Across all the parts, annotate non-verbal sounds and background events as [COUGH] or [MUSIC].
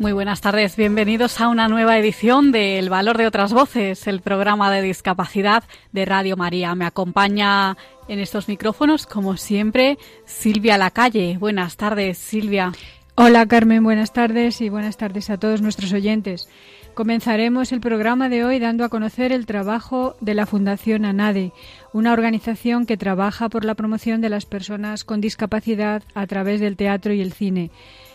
Muy buenas tardes, bienvenidos a una nueva edición de El Valor de otras Voces, el programa de discapacidad de Radio María. Me acompaña en estos micrófonos, como siempre, Silvia Lacalle. Buenas tardes, Silvia. Hola, Carmen, buenas tardes y buenas tardes a todos nuestros oyentes. Comenzaremos el programa de hoy dando a conocer el trabajo de la Fundación ANADE, una organización que trabaja por la promoción de las personas con discapacidad a través del teatro y el cine.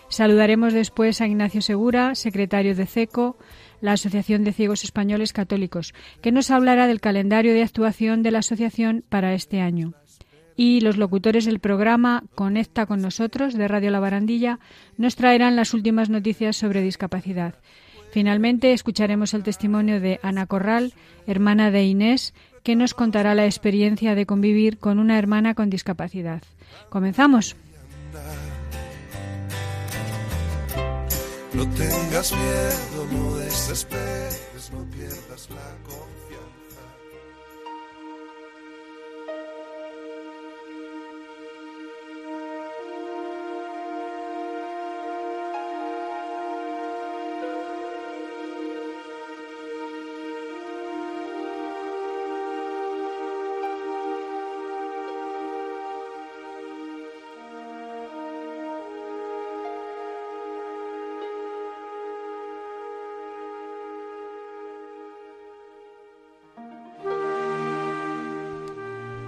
Saludaremos después a Ignacio Segura, secretario de CECO, la Asociación de Ciegos Españoles Católicos, que nos hablará del calendario de actuación de la asociación para este año. Y los locutores del programa Conecta con nosotros de Radio La Barandilla nos traerán las últimas noticias sobre discapacidad. Finalmente escucharemos el testimonio de Ana Corral, hermana de Inés, que nos contará la experiencia de convivir con una hermana con discapacidad. Comenzamos. No tengas miedo, no desesperes, no pierdas la confianza.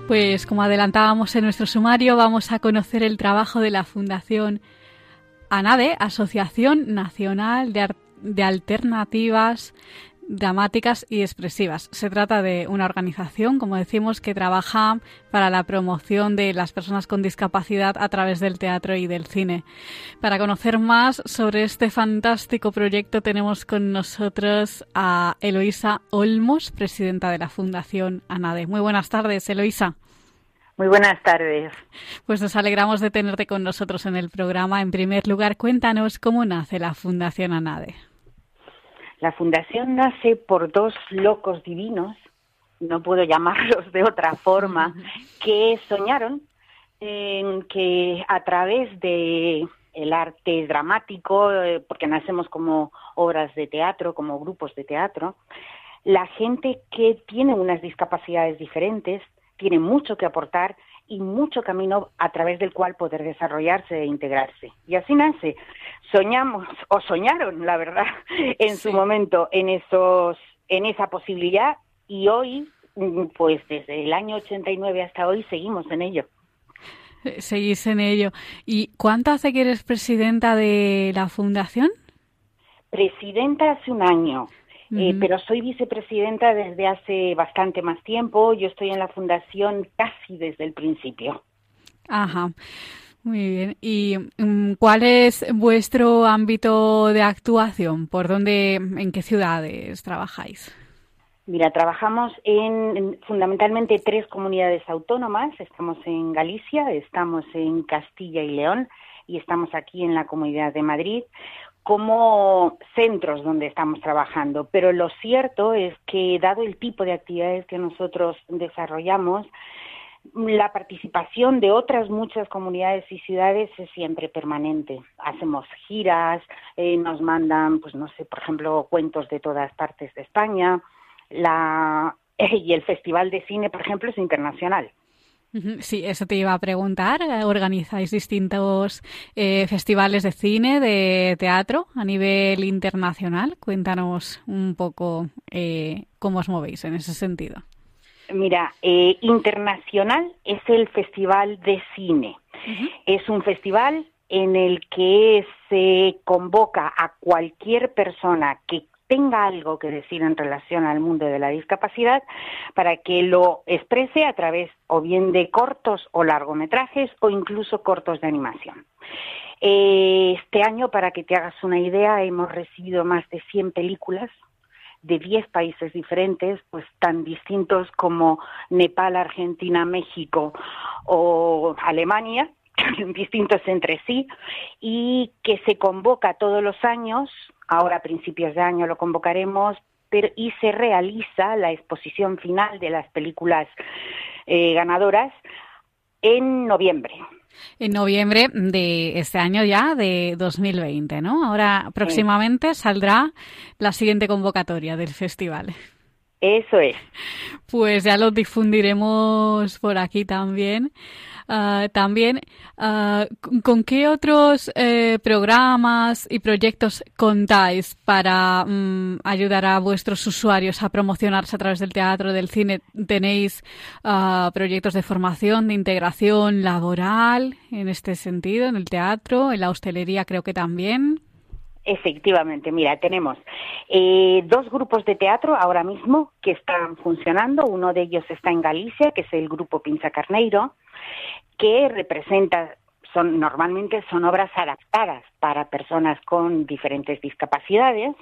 Pues como adelantábamos en nuestro sumario, vamos a conocer el trabajo de la Fundación ANADE, Asociación Nacional de, de Alternativas dramáticas y expresivas. Se trata de una organización, como decimos, que trabaja para la promoción de las personas con discapacidad a través del teatro y del cine. Para conocer más sobre este fantástico proyecto tenemos con nosotros a Eloísa Olmos, presidenta de la Fundación ANADE. Muy buenas tardes, Eloísa. Muy buenas tardes. Pues nos alegramos de tenerte con nosotros en el programa. En primer lugar, cuéntanos cómo nace la Fundación ANADE. La fundación nace por dos locos divinos, no puedo llamarlos de otra forma, [LAUGHS] que soñaron en que a través de el arte dramático, eh, porque nacemos como obras de teatro, como grupos de teatro, la gente que tiene unas discapacidades diferentes tiene mucho que aportar y mucho camino a través del cual poder desarrollarse e integrarse. Y así nace. Soñamos, [LAUGHS] o soñaron, la verdad, [LAUGHS] en su momento, en, esos, en esa posibilidad y hoy, pues desde el año 89 hasta hoy, seguimos en ello. Seguís en ello. ¿Y cuánto hace que eres presidenta de la fundación? Presidenta hace un año. Eh, pero soy vicepresidenta desde hace bastante más tiempo. Yo estoy en la fundación casi desde el principio. Ajá. Muy bien. ¿Y um, cuál es vuestro ámbito de actuación? ¿Por dónde, en qué ciudades trabajáis? Mira, trabajamos en, en, fundamentalmente tres comunidades autónomas. Estamos en Galicia, estamos en Castilla y León y estamos aquí en la Comunidad de Madrid como centros donde estamos trabajando. Pero lo cierto es que, dado el tipo de actividades que nosotros desarrollamos, la participación de otras muchas comunidades y ciudades es siempre permanente. Hacemos giras, eh, nos mandan, pues no sé, por ejemplo, cuentos de todas partes de España. La, [LAUGHS] y el Festival de Cine, por ejemplo, es internacional. Sí, eso te iba a preguntar. ¿Organizáis distintos eh, festivales de cine, de teatro a nivel internacional? Cuéntanos un poco eh, cómo os movéis en ese sentido. Mira, eh, internacional es el Festival de Cine. Uh -huh. Es un festival en el que se convoca a cualquier persona que tenga algo que decir en relación al mundo de la discapacidad para que lo exprese a través o bien de cortos o largometrajes o incluso cortos de animación. Este año, para que te hagas una idea, hemos recibido más de 100 películas de 10 países diferentes, pues tan distintos como Nepal, Argentina, México o Alemania, [LAUGHS] distintos entre sí, y que se convoca todos los años, ahora a principios de año lo convocaremos, pero, y se realiza la exposición final de las películas eh, ganadoras en noviembre. En noviembre de este año ya, de 2020, ¿no? Ahora próximamente saldrá la siguiente convocatoria del festival. Eso es. Pues ya lo difundiremos por aquí también. Ah, también, ah, ¿con qué otros eh, programas y proyectos contáis para mm, ayudar a vuestros usuarios a promocionarse a través del teatro, del cine? ¿Tenéis ah, proyectos de formación, de integración laboral en este sentido, en el teatro, en la hostelería creo que también? Efectivamente, mira, tenemos eh, dos grupos de teatro ahora mismo que están funcionando. Uno de ellos está en Galicia, que es el grupo Pinza Carneiro, que representa son normalmente son obras adaptadas para personas con diferentes discapacidades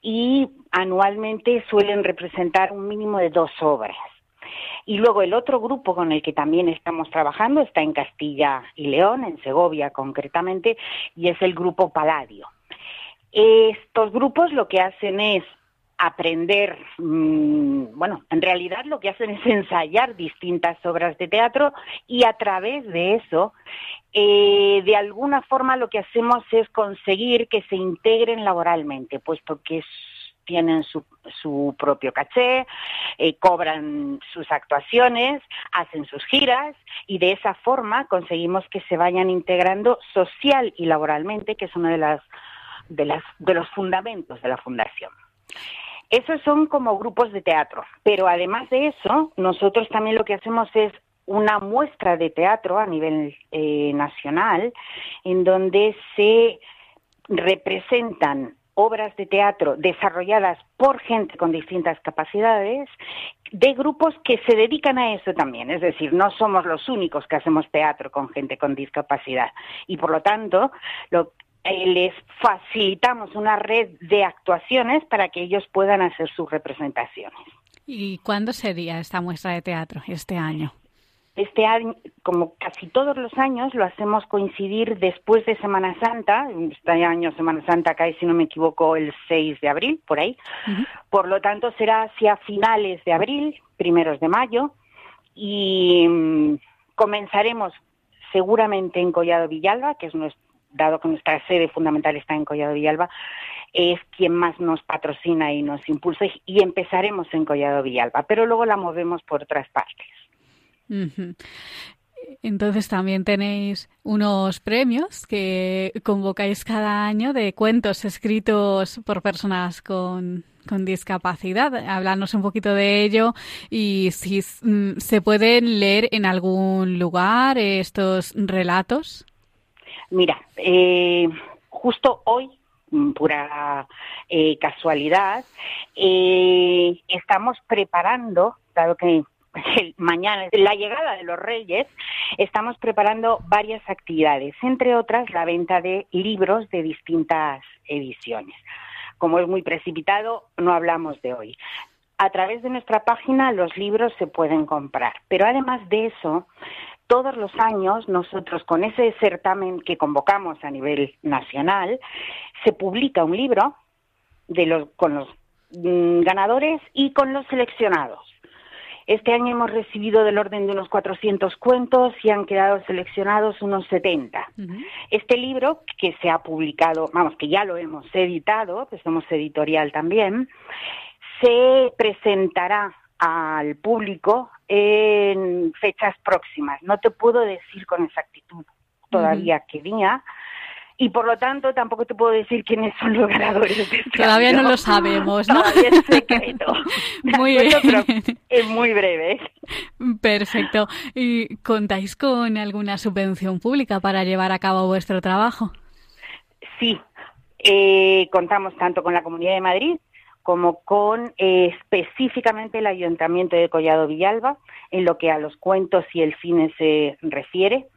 y anualmente suelen representar un mínimo de dos obras. Y luego el otro grupo con el que también estamos trabajando está en Castilla y León, en Segovia concretamente, y es el grupo Paladio. Estos grupos lo que hacen es aprender, mm, bueno, en realidad lo que hacen es ensayar distintas obras de teatro y a través de eso, eh, de alguna forma lo que hacemos es conseguir que se integren laboralmente, puesto que tienen su, su propio caché, eh, cobran sus actuaciones, hacen sus giras y de esa forma conseguimos que se vayan integrando social y laboralmente, que es una de las de, las, de los fundamentos de la fundación. Esos son como grupos de teatro, pero además de eso, nosotros también lo que hacemos es una muestra de teatro a nivel eh, nacional en donde se representan obras de teatro desarrolladas por gente con distintas capacidades de grupos que se dedican a eso también, es decir, no somos los únicos que hacemos teatro con gente con discapacidad y por lo tanto lo, les facilitamos una red de actuaciones para que ellos puedan hacer sus representaciones. ¿Y cuándo sería esta muestra de teatro este año? Este año, como casi todos los años, lo hacemos coincidir después de Semana Santa. Este año Semana Santa cae, si no me equivoco, el 6 de abril, por ahí. Por lo tanto, será hacia finales de abril, primeros de mayo. Y mm, comenzaremos seguramente en Collado Villalba, que es nuestro dado que nuestra sede fundamental está en Collado Villalba, es quien más nos patrocina y nos impulsa y empezaremos en Collado Villalba, pero luego la movemos por otras partes. Entonces también tenéis unos premios que convocáis cada año de cuentos escritos por personas con, con discapacidad. Hablarnos un poquito de ello y si mm, se pueden leer en algún lugar estos relatos. Mira, eh, justo hoy, mm, pura eh, casualidad, eh, estamos preparando, dado que [LAUGHS] mañana la llegada de los Reyes, estamos preparando varias actividades, entre otras la venta de libros de distintas ediciones. Como es muy precipitado, no hablamos de hoy. A través de nuestra página los libros se pueden comprar, pero además de eso, todos los años nosotros con ese certamen que convocamos a nivel nacional se publica un libro de los, con los mm, ganadores y con los seleccionados. Este año hemos recibido del orden de unos 400 cuentos y han quedado seleccionados unos 70. Este libro que se ha publicado, vamos, que ya lo hemos editado, pues somos editorial también, se presentará al público en fechas próximas. No te puedo decir con exactitud todavía qué día, y por lo tanto tampoco te puedo decir quiénes son los ganadores. Este todavía no lo sabemos, ¿no? Todavía es secreto. [LAUGHS] muy bien. es muy breve. Perfecto. ¿Y contáis con alguna subvención pública para llevar a cabo vuestro trabajo? Sí. Eh, contamos tanto con la Comunidad de Madrid como con eh, específicamente el Ayuntamiento de Collado Villalba, en lo que a los cuentos y el cine se refiere.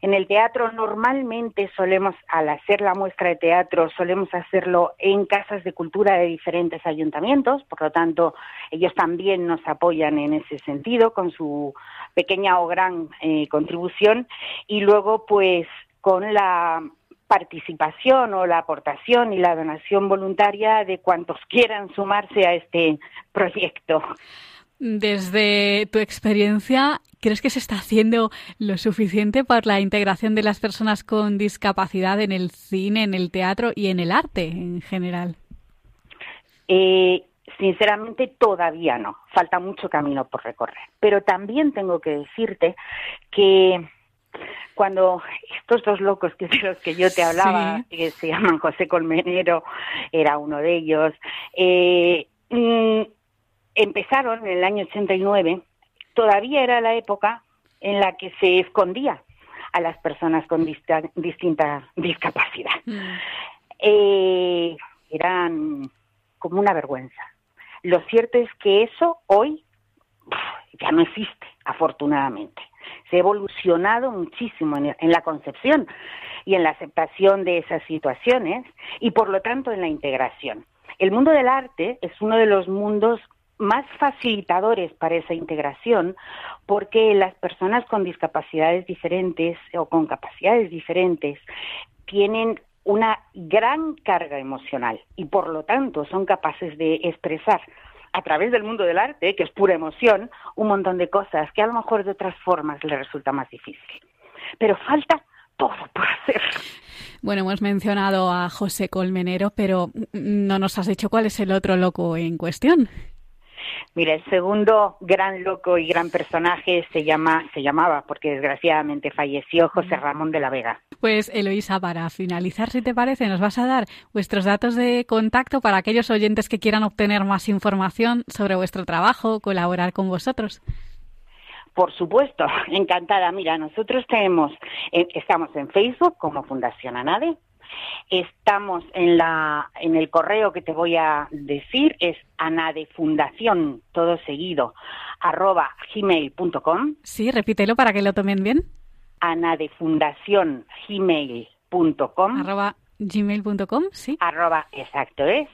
En el teatro normalmente solemos, al hacer la muestra de teatro, solemos hacerlo en casas de cultura de diferentes ayuntamientos, por lo tanto, ellos también nos apoyan en ese sentido con su pequeña o gran eh, contribución y luego, pues, con la participación o la aportación y la donación voluntaria de cuantos quieran sumarse a este proyecto. Desde tu experiencia, ¿crees que se está haciendo lo suficiente por la integración de las personas con discapacidad en el cine, en el teatro y en el arte en general? Eh, sinceramente, todavía no. Falta mucho camino por recorrer. Pero también tengo que decirte que cuando estos dos locos que de los que yo te hablaba, que se llaman José Colmenero, era uno de ellos, eh, mm, empezaron en el año 89, todavía era la época en la que se escondía a las personas con distinta discapacidad. Mm. Eh, eran como una vergüenza. Lo cierto es que eso hoy ya no existe, afortunadamente. Se ha evolucionado muchísimo en la concepción y en la aceptación de esas situaciones y por lo tanto en la integración. El mundo del arte es uno de los mundos más facilitadores para esa integración porque las personas con discapacidades diferentes o con capacidades diferentes tienen una gran carga emocional y por lo tanto son capaces de expresar a través del mundo del arte, que es pura emoción, un montón de cosas que a lo mejor de otras formas le resulta más difícil. Pero falta todo por hacer. Bueno, hemos mencionado a José Colmenero, pero no nos has dicho cuál es el otro loco en cuestión. Mira, el segundo gran loco y gran personaje se llama, se llamaba, porque desgraciadamente falleció, José Ramón de la Vega. Pues Eloisa, para finalizar, si te parece, nos vas a dar vuestros datos de contacto para aquellos oyentes que quieran obtener más información sobre vuestro trabajo, colaborar con vosotros. Por supuesto, [LAUGHS] encantada. Mira, nosotros tenemos, eh, estamos en Facebook como Fundación ANADE, Estamos en la en el correo que te voy a decir es anadefundación todo seguido arroba gmail.com. Sí, repítelo para que lo tomen bien. Anadefundación gmail.com. Arroba gmail.com, sí. Arroba, exacto es.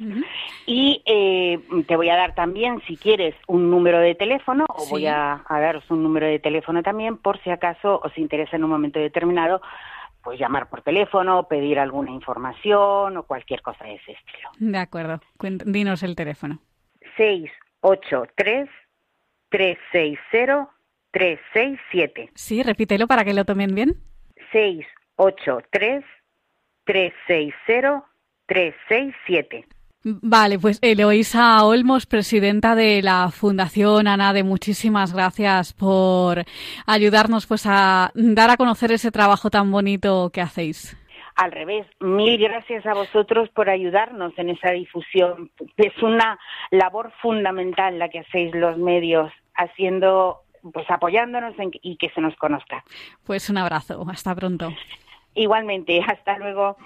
Y eh, te voy a dar también, si quieres, un número de teléfono, o voy a, a, daros un número de teléfono también, por si acaso os interesa en un momento determinado pues llamar por teléfono, pedir alguna información o cualquier cosa de ese estilo. De acuerdo. Dinos el teléfono. 683 360 367. Sí, repítelo para que lo tomen bien. 683 360 367. Vale, pues Eloisa Olmos, presidenta de la Fundación ANADE, muchísimas gracias por ayudarnos pues a dar a conocer ese trabajo tan bonito que hacéis. Al revés, mil gracias a vosotros por ayudarnos en esa difusión. Es una labor fundamental la que hacéis los medios, haciendo, pues apoyándonos y que se nos conozca. Pues un abrazo, hasta pronto. Igualmente, hasta luego.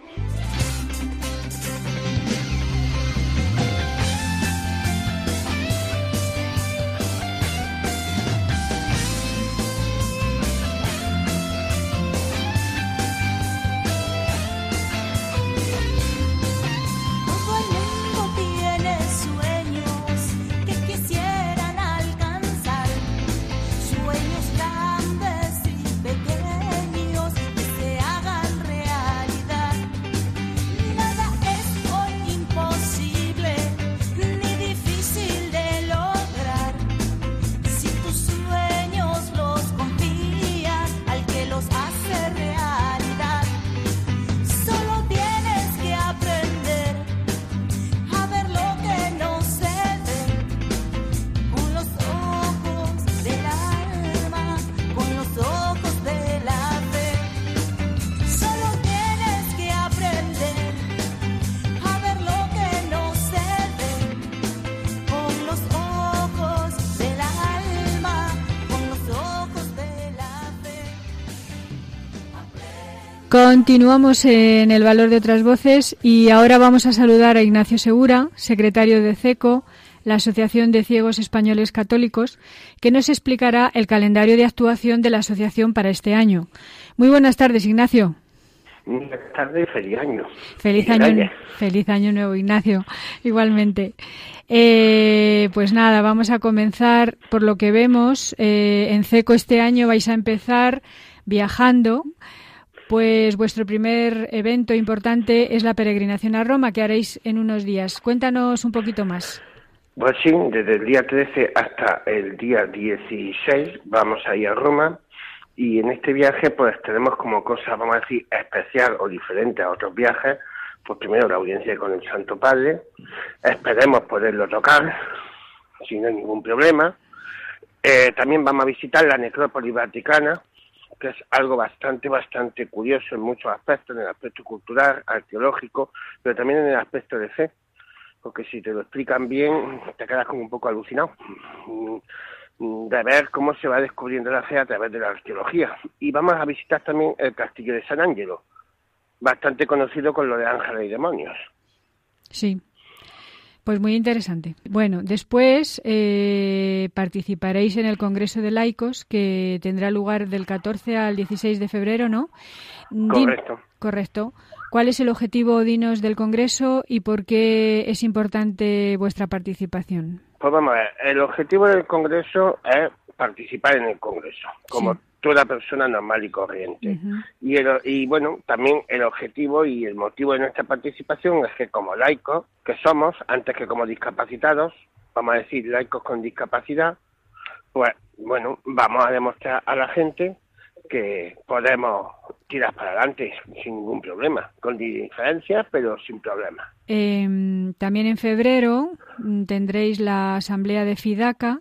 Continuamos en el valor de otras voces y ahora vamos a saludar a Ignacio Segura, secretario de CECO, la Asociación de Ciegos Españoles Católicos, que nos explicará el calendario de actuación de la asociación para este año. Muy buenas tardes, Ignacio. Buenas tardes, feliz año. Feliz año, feliz año nuevo, Ignacio. [LAUGHS] Igualmente. Eh, pues nada, vamos a comenzar por lo que vemos. Eh, en CECO este año vais a empezar viajando. Pues vuestro primer evento importante es la peregrinación a Roma que haréis en unos días. Cuéntanos un poquito más. Pues sí, desde el día 13 hasta el día 16 vamos a ir a Roma y en este viaje pues tenemos como cosa, vamos a decir, especial o diferente a otros viajes, pues primero la audiencia con el Santo Padre, esperemos poderlo tocar si no hay ningún problema. Eh, también vamos a visitar la necrópolis vaticana, que es algo bastante, bastante curioso en muchos aspectos, en el aspecto cultural, arqueológico, pero también en el aspecto de fe, porque si te lo explican bien, te quedas como un poco alucinado mm, de ver cómo se va descubriendo la fe a través de la arqueología. Y vamos a visitar también el castillo de San Ángelo, bastante conocido con lo de ángeles y demonios. Sí. Pues muy interesante. Bueno, después eh, participaréis en el Congreso de Laicos que tendrá lugar del 14 al 16 de febrero, ¿no? Correcto. correcto. ¿Cuál es el objetivo, Dinos, del Congreso y por qué es importante vuestra participación? Pues vamos a ver, el objetivo del Congreso es participar en el Congreso, como toda persona normal y corriente. y, y bueno, también el objetivo y el motivo de nuestra participación es que como laicos que somos, antes que como discapacitados, vamos a decir laicos con discapacidad, pues bueno, vamos a demostrar a la gente que podemos tirar para adelante sin ningún problema, con diferencias, pero sin problema. Em, también en febrero mm, tendréis la asamblea de FIDACA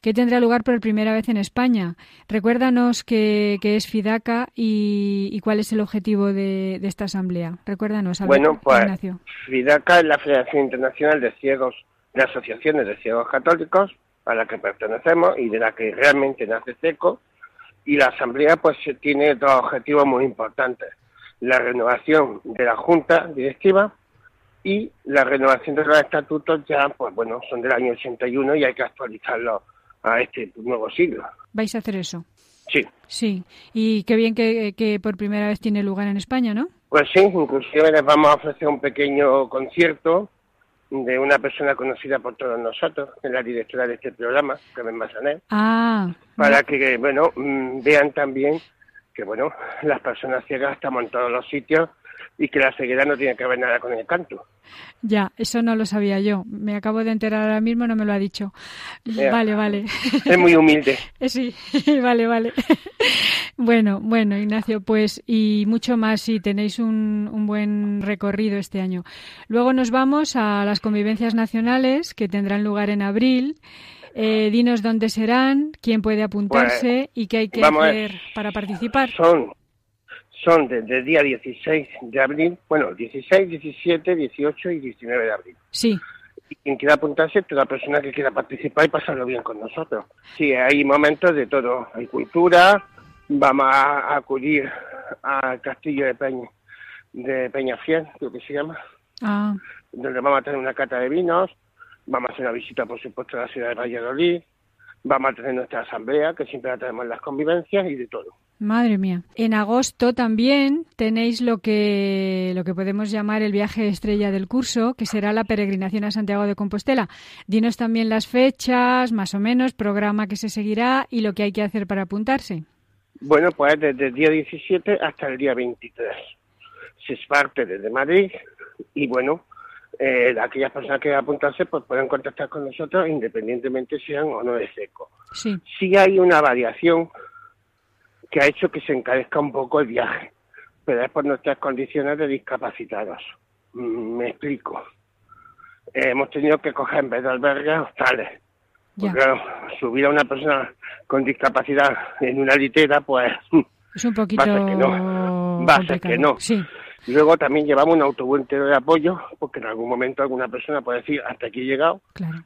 que tendrá lugar por primera vez en España. Recuérdanos qué, es FIDACA y, cuál es el objetivo de, esta asamblea. Recuérdanos, Bueno, pues FIDACA es la Federación Internacional de Ciegos, de Asociaciones de Ciegos Católicos, a la que pertenecemos y de la que realmente nace CECO. Y la asamblea pues tiene dos objetivos muy importantes. La renovación de la Junta Directiva y la renovación de los estatutos ya, pues bueno, son del año 81 y hay que actualizarlos a este nuevo siglo. ¿Vais a hacer eso? Sí. Sí, y qué bien que, que por primera vez tiene lugar en España, ¿no? Pues sí, inclusive les vamos a ofrecer un pequeño concierto de una persona conocida por todos nosotros, que es la directora de este programa, Carmen Massanet, ah, para que, bueno, mm, vean también que, bueno, las personas ciegas estamos en todos los sitios y que la ceguera no tiene que ver nada con el canto. Ya, eso no lo sabía yo. Me acabo de enterar ahora mismo, no me lo ha dicho. Vale, vale. [LAUGHS] Es muy humilde. [LAUGHS] sí, [LAUGHS] vale, vale. Bueno, bueno, Ignacio, pues y mucho más si tenéis un, un, buen recorrido este año. Luego nos vamos a las convivencias nacionales que tendrán lugar en abril. Eh, dinos dónde serán, quién puede apuntarse pues, y qué hay que hacer para participar. Son son desde el día 16 de abril, bueno, 16, 17, 18 y 19 de abril. Sí. Y quien quiera apuntarse, toda persona que quiera participar y pasarlo bien con nosotros. Sí, hay momentos de todo. Hay cultura, vamos a acudir al castillo de Peña, de Peñafiel, creo que se llama, ah. donde vamos a tener una cata de vinos, vamos a hacer una visita, por supuesto, a la ciudad de Valladolid, vamos a tener nuestra asamblea, que siempre la tenemos en las convivencias y de todo. Madre mía. En agosto también tenéis lo que, lo que podemos llamar el viaje estrella del curso, que será la peregrinación a Santiago de Compostela. Dinos también las fechas, más o menos, programa que se seguirá y lo que hay que hacer para apuntarse. Bueno, pues desde el día 17 hasta el día 23. Se parte desde Madrid y bueno, eh, aquellas personas que apuntarse pues pueden contactar con nosotros independientemente sean o no de seco. Sí. Si hay una variación que ha hecho que se encarezca un poco el viaje, pero es por nuestras condiciones de discapacitados. Mm, me explico. Eh, hemos tenido que coger en vez de albergues hostales. Porque subir a una persona con discapacidad en una litera, pues... Es un poquito... [LAUGHS] Va a ser que no. Va a ser que no. Sí. Luego también llevamos un autobús entero de apoyo, porque en algún momento alguna persona puede decir, hasta aquí he llegado,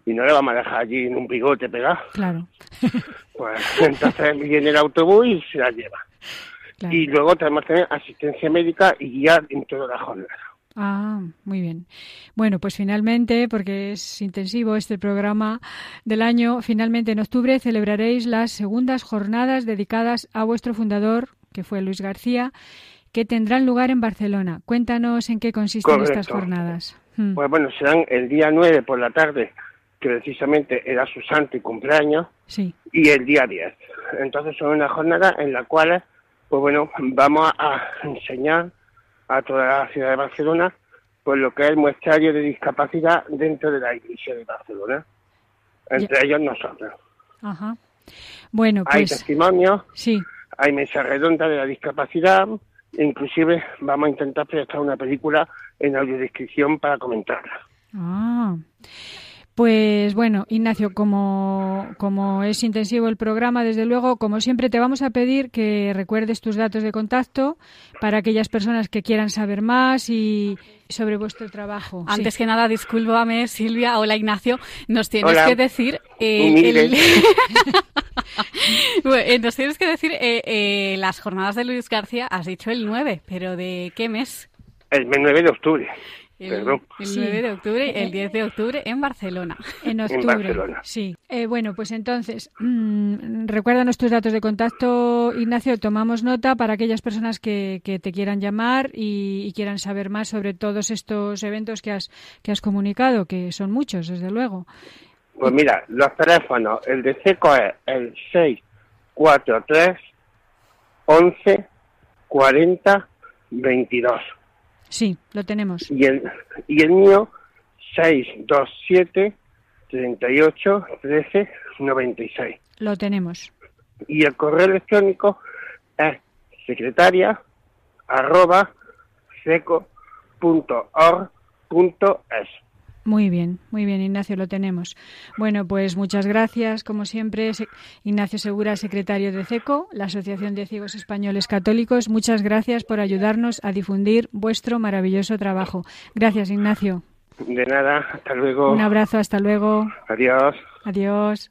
y no le vamos a dejar allí en un bigote pegado. Claro. [LAUGHS] pues entonces viene el autobús y se la lleva. Y luego tenemos también asistencia médica y guía en toda la jornada. Ah, muy bien. Bueno, pues finalmente, porque es intensivo este programa del año, finalmente en octubre celebraréis las segundas jornadas dedicadas a vuestro fundador, que fue Luis García, que tendrán lugar en Barcelona. Cuéntanos en qué consisten estas jornadas. Hmm. Pues bueno, serán el día 9 por la tarde, que precisamente era su santo y cumpleaños, sí. y el día 10. Entonces son una jornada en la cual, pues bueno, vamos a enseñar a toda la ciudad de Barcelona pues lo que es el muestrario de discapacidad dentro de la Iglesia de Barcelona. Entre ellos nosotros. Ajá. Bueno, pues... Hay testimonios, sí. hay mesa redonda de la discapacidad, inclusive vamos a intentar proyectar una película en audiodescripción para comentarla. Ah. Pues bueno, Ignacio, como, como es intensivo el programa, desde luego, como siempre, te vamos a pedir que recuerdes tus datos de contacto para aquellas personas que quieran saber más y sobre vuestro trabajo. Antes que nada, discúlpame, Silvia. Hola, Ignacio. Nos tienes que decir... Eh, [LAUGHS] [LAUGHS] eh, nos tienes que decir eh, las jornadas de Luis García, has dicho el 9, pero ¿de qué mes? El mes 9 de octubre. El, 9 de octubre y el 10 de octubre en Barcelona. En octubre. Sí. Eh, bueno, pues entonces, mmm, recuerda nuestros datos de contacto, Ignacio. Tomamos nota para aquellas personas que, que te quieran llamar y, quieran saber más sobre todos estos eventos que has, que has comunicado, que son muchos, desde luego. Pues mira, los teléfonos, el de SECO es el 643 11 40 22. Sí, lo tenemos. Y el, y el mío, 627 38 13 96. Lo tenemos. Y el correo electrónico es secretaria arroba seco.org.es. Muy bien, muy bien, Ignacio, lo tenemos. Bueno, pues muchas gracias, como siempre, Ignacio Segura, secretario de CECO, la Asociación de Ciegos Españoles Católicos. Muchas gracias por ayudarnos a difundir vuestro maravilloso trabajo. Gracias, Ignacio. De nada, hasta luego. Un abrazo, hasta luego. Adiós. Adiós.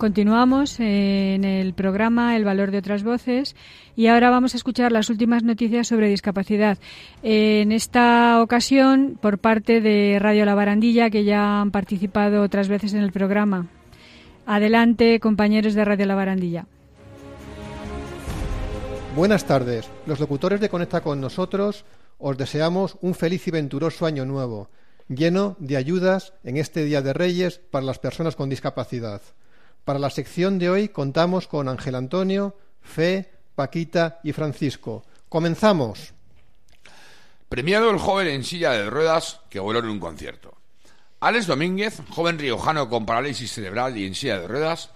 Continuamos en el programa El valor de otras voces y ahora vamos a escuchar las últimas noticias sobre discapacidad. En esta ocasión, por parte de Radio La Barandilla, que ya han participado otras veces en el programa. Adelante, compañeros de Radio La Barandilla. Buenas tardes. Los locutores de Conecta con nosotros os deseamos un feliz y venturoso año nuevo, lleno de ayudas en este Día de Reyes para las personas con discapacidad. Para la sección de hoy contamos con Ángel Antonio, Fe, Paquita y Francisco. ¡Comenzamos! Premiado el joven en silla de ruedas que voló en un concierto. Alex Domínguez, joven riojano con parálisis cerebral y en silla de ruedas,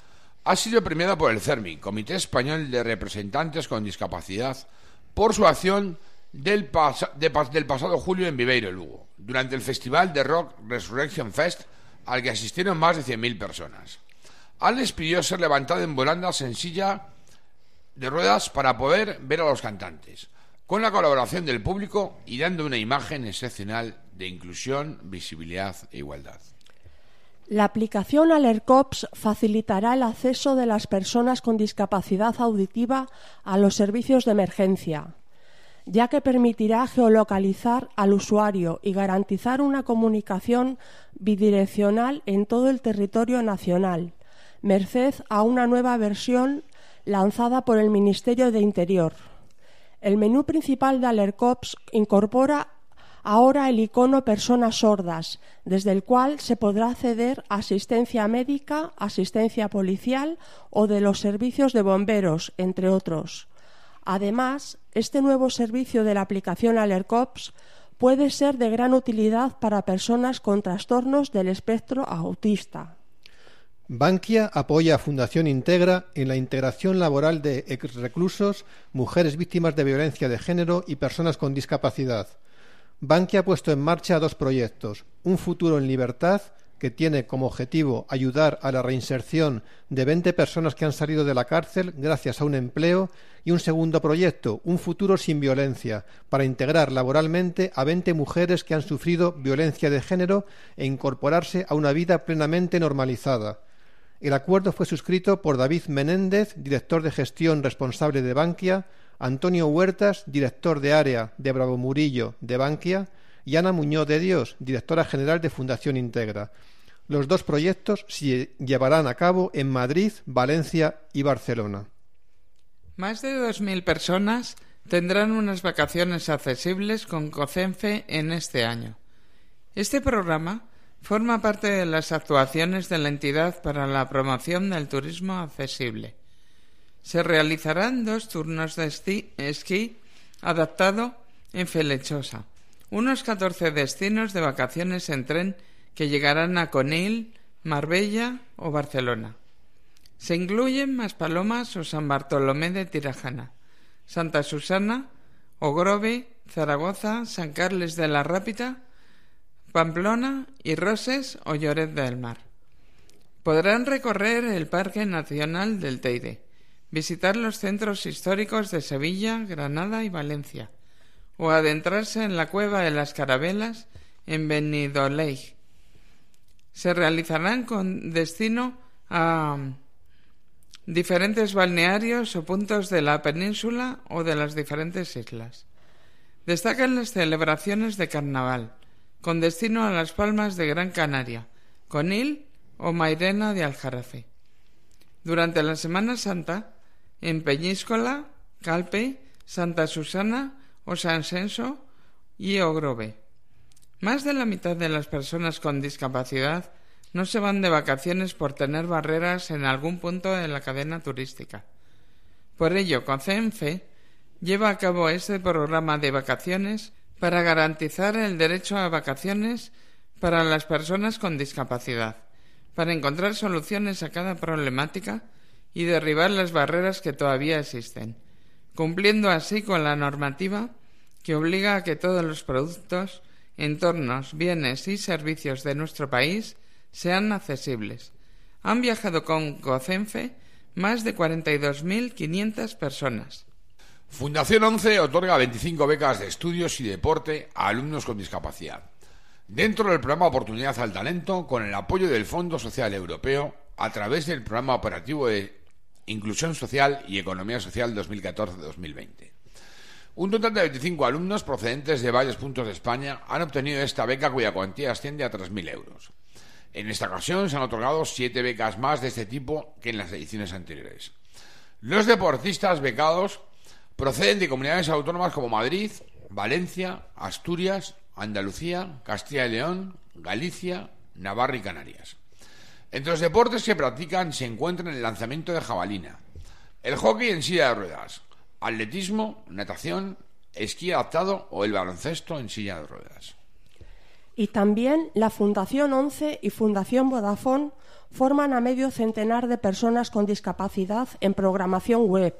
ha sido premiado por el CERMI, Comité Español de Representantes con Discapacidad, por su acción del, pasado julio en Viveiro, Lugo, durante el festival de rock Resurrection Fest, al que asistieron más de 100.000 personas. Alex pidió ser levantado en volandas en silla de ruedas para poder ver a los cantantes, con la colaboración del público y dando una imagen excepcional de inclusión, visibilidad e igualdad. La aplicación Alercops facilitará el acceso de las personas con discapacidad auditiva a los servicios de emergencia, ya que permitirá geolocalizar al usuario y garantizar una comunicación bidireccional en todo el territorio nacional, merced a una nueva versión lanzada por el Ministerio de Interior. El menú principal de Alercops incorpora ahora el icono Personas sordas, desde el cual se podrá acceder a asistencia médica, asistencia policial o de los servicios de bomberos, entre otros. Además, este nuevo servicio de la aplicación Alercops puede ser de gran utilidad para personas con trastornos del espectro autista. Bankia apoya a Fundación Integra en la integración laboral de exreclusos, mujeres víctimas de violencia de género y personas con discapacidad. Bankia ha puesto en marcha dos proyectos, Un futuro en libertad, que tiene como objetivo ayudar a la reinserción de 20 personas que han salido de la cárcel gracias a un empleo, y un segundo proyecto, Un futuro sin violencia, para integrar laboralmente a 20 mujeres que han sufrido violencia de género e incorporarse a una vida plenamente normalizada. El acuerdo fue suscrito por David Menéndez, director de gestión responsable de Bankia, Antonio Huertas, director de área de Bravo Murillo de Bankia, y Ana Muñoz de Dios, directora general de Fundación Integra. Los dos proyectos se llevarán a cabo en Madrid, Valencia y Barcelona. Más de 2.000 personas tendrán unas vacaciones accesibles con COCENFE en este año. Este programa Forma parte de las actuaciones de la entidad para la promoción del turismo accesible. Se realizarán dos turnos de esquí adaptado en Felechosa, unos 14 destinos de vacaciones en tren que llegarán a Conil, Marbella o Barcelona. Se incluyen Maspalomas o San Bartolomé de Tirajana, Santa Susana, Ogrove, Zaragoza, San Carles de la Rápita, Pamplona y Roses o Lloret del Mar. Podrán recorrer el Parque Nacional del Teide, visitar los centros históricos de Sevilla, Granada y Valencia, o adentrarse en la cueva de las carabelas en Benidorm. Se realizarán con destino a diferentes balnearios o puntos de la península o de las diferentes islas. Destacan las celebraciones de carnaval, con destino a las Palmas de Gran Canaria, Conil o Mairena de Aljarafe. Durante la Semana Santa, en Peñíscola, Calpe, Santa Susana o San Senso y Ogrove. Más de la mitad de las personas con discapacidad no se van de vacaciones por tener barreras en algún punto de la cadena turística. Por ello, CONCENFE lleva a cabo este programa de vacaciones para garantizar el derecho a vacaciones para las personas con discapacidad, para encontrar soluciones a cada problemática y derribar las barreras que todavía existen, cumpliendo así con la normativa que obliga a que todos los productos, entornos, bienes y servicios de nuestro país sean accesibles. Han viajado con COCENFE más de 42.500 personas. Fundación 11 otorga 25 becas de estudios y deporte a alumnos con discapacidad. Dentro del programa Oportunidad al Talento, con el apoyo del Fondo Social Europeo, a través del programa operativo de Inclusión Social y Economía Social 2014-2020. Un total de 25 alumnos procedentes de varios puntos de España han obtenido esta beca cuya cuantía asciende a 3.000 euros. En esta ocasión se han otorgado siete becas más de este tipo que en las ediciones anteriores. Los deportistas becados Proceden de comunidades autónomas como Madrid, Valencia, Asturias, Andalucía, Castilla y León, Galicia, Navarra y Canarias. Entre los deportes que practican se encuentran el lanzamiento de jabalina, el hockey en silla de ruedas, atletismo, natación, esquí adaptado o el baloncesto en silla de ruedas. Y también la Fundación 11 y Fundación Vodafone forman a medio centenar de personas con discapacidad en programación web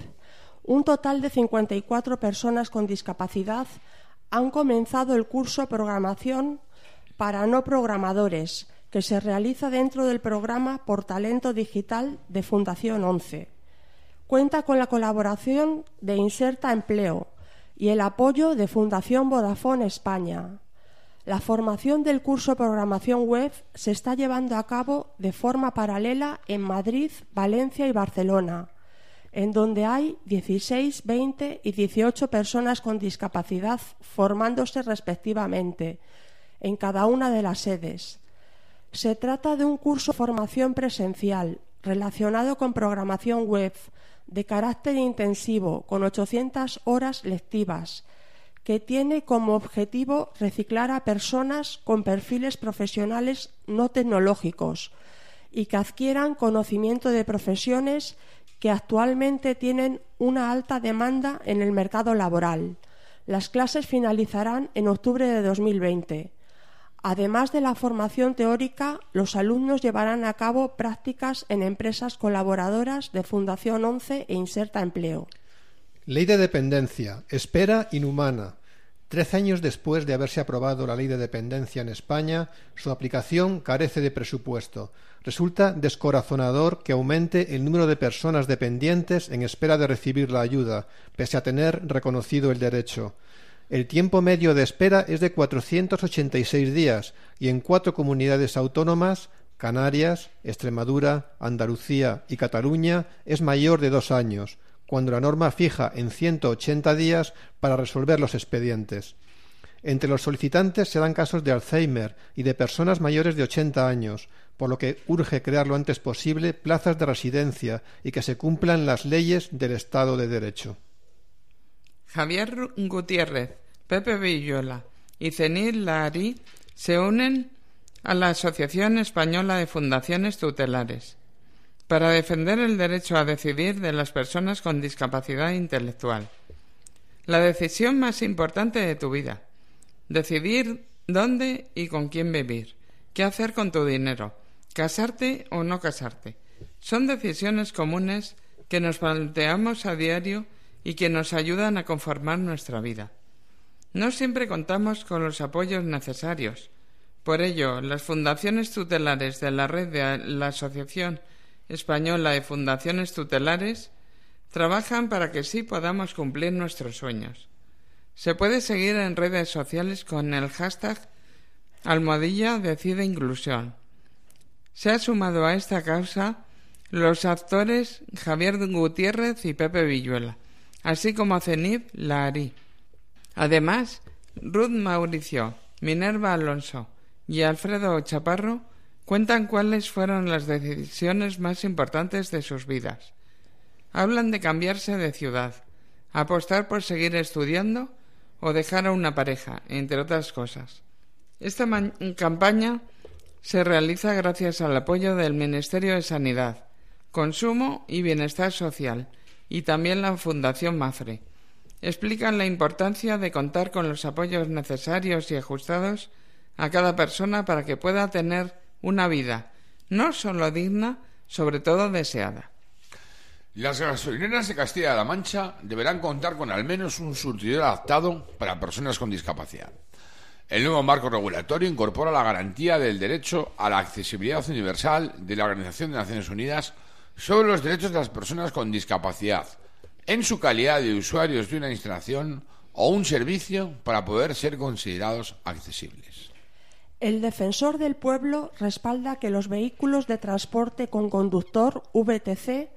un total de 54 personas con discapacidad han comenzado el curso Programación para no programadores, que se realiza dentro del programa Por Talento Digital de Fundación 11. Cuenta con la colaboración de Inserta Empleo y el apoyo de Fundación Vodafone España. La formación del curso Programación Web se está llevando a cabo de forma paralela en Madrid, Valencia y Barcelona en donde hay 16, 20 y 18 personas con discapacidad formándose respectivamente en cada una de las sedes. Se trata de un curso de formación presencial relacionado con programación web de carácter intensivo con 800 horas lectivas que tiene como objetivo reciclar a personas con perfiles profesionales no tecnológicos y que adquieran conocimiento de profesiones que actualmente tienen una alta demanda en el mercado laboral. Las clases finalizarán en octubre de 2020. Además de la formación teórica, los alumnos llevarán a cabo prácticas en empresas colaboradoras de Fundación 11 e Inserta Empleo. Ley de dependencia. Espera inhumana. Trece años después de haberse aprobado la ley de dependencia en España, su aplicación carece de presupuesto. Resulta descorazonador que aumente el número de personas dependientes en espera de recibir la ayuda, pese a tener reconocido el derecho. El tiempo medio de espera es de 486 días y en cuatro comunidades autónomas Canarias, Extremadura, Andalucía y Cataluña es mayor de dos años, cuando la norma fija en 180 días para resolver los expedientes. Entre los solicitantes se dan casos de Alzheimer y de personas mayores de 80 años, por lo que urge crear lo antes posible plazas de residencia y que se cumplan las leyes del Estado de Derecho. Javier Gutiérrez, Pepe Villola y Cenil Lari se unen a la Asociación Española de Fundaciones Tutelares para defender el derecho a decidir de las personas con discapacidad intelectual. La decisión más importante de tu vida. Decidir dónde y con quién vivir, qué hacer con tu dinero, casarte o no casarte. Son decisiones comunes que nos planteamos a diario y que nos ayudan a conformar nuestra vida. No siempre contamos con los apoyos necesarios. Por ello, las fundaciones tutelares de la red de la Asociación Española de Fundaciones Tutelares trabajan para que sí podamos cumplir nuestros sueños. Se puede seguir en redes sociales con el hashtag almohadilla decide inclusión. Se ha sumado a esta causa los actores Javier Gutiérrez y Pepe Villuela así como Zenib Laari. Además, Ruth Mauricio, Minerva Alonso y Alfredo Chaparro cuentan cuáles fueron las decisiones más importantes de sus vidas. Hablan de cambiarse de ciudad, apostar por seguir estudiando o dejar a una pareja, entre otras cosas. Esta campaña se realiza gracias al apoyo del Ministerio de Sanidad, Consumo y Bienestar Social, y también la Fundación Mafre. Explican la importancia de contar con los apoyos necesarios y ajustados a cada persona para que pueda tener una vida no solo digna, sobre todo deseada. Las gasolineras de Castilla-La Mancha deberán contar con al menos un surtidor adaptado para personas con discapacidad. El nuevo marco regulatorio incorpora la garantía del derecho a la accesibilidad universal de la Organización de Naciones Unidas sobre los derechos de las personas con discapacidad en su calidad de usuarios de una instalación o un servicio para poder ser considerados accesibles. El defensor del pueblo respalda que los vehículos de transporte con conductor VTC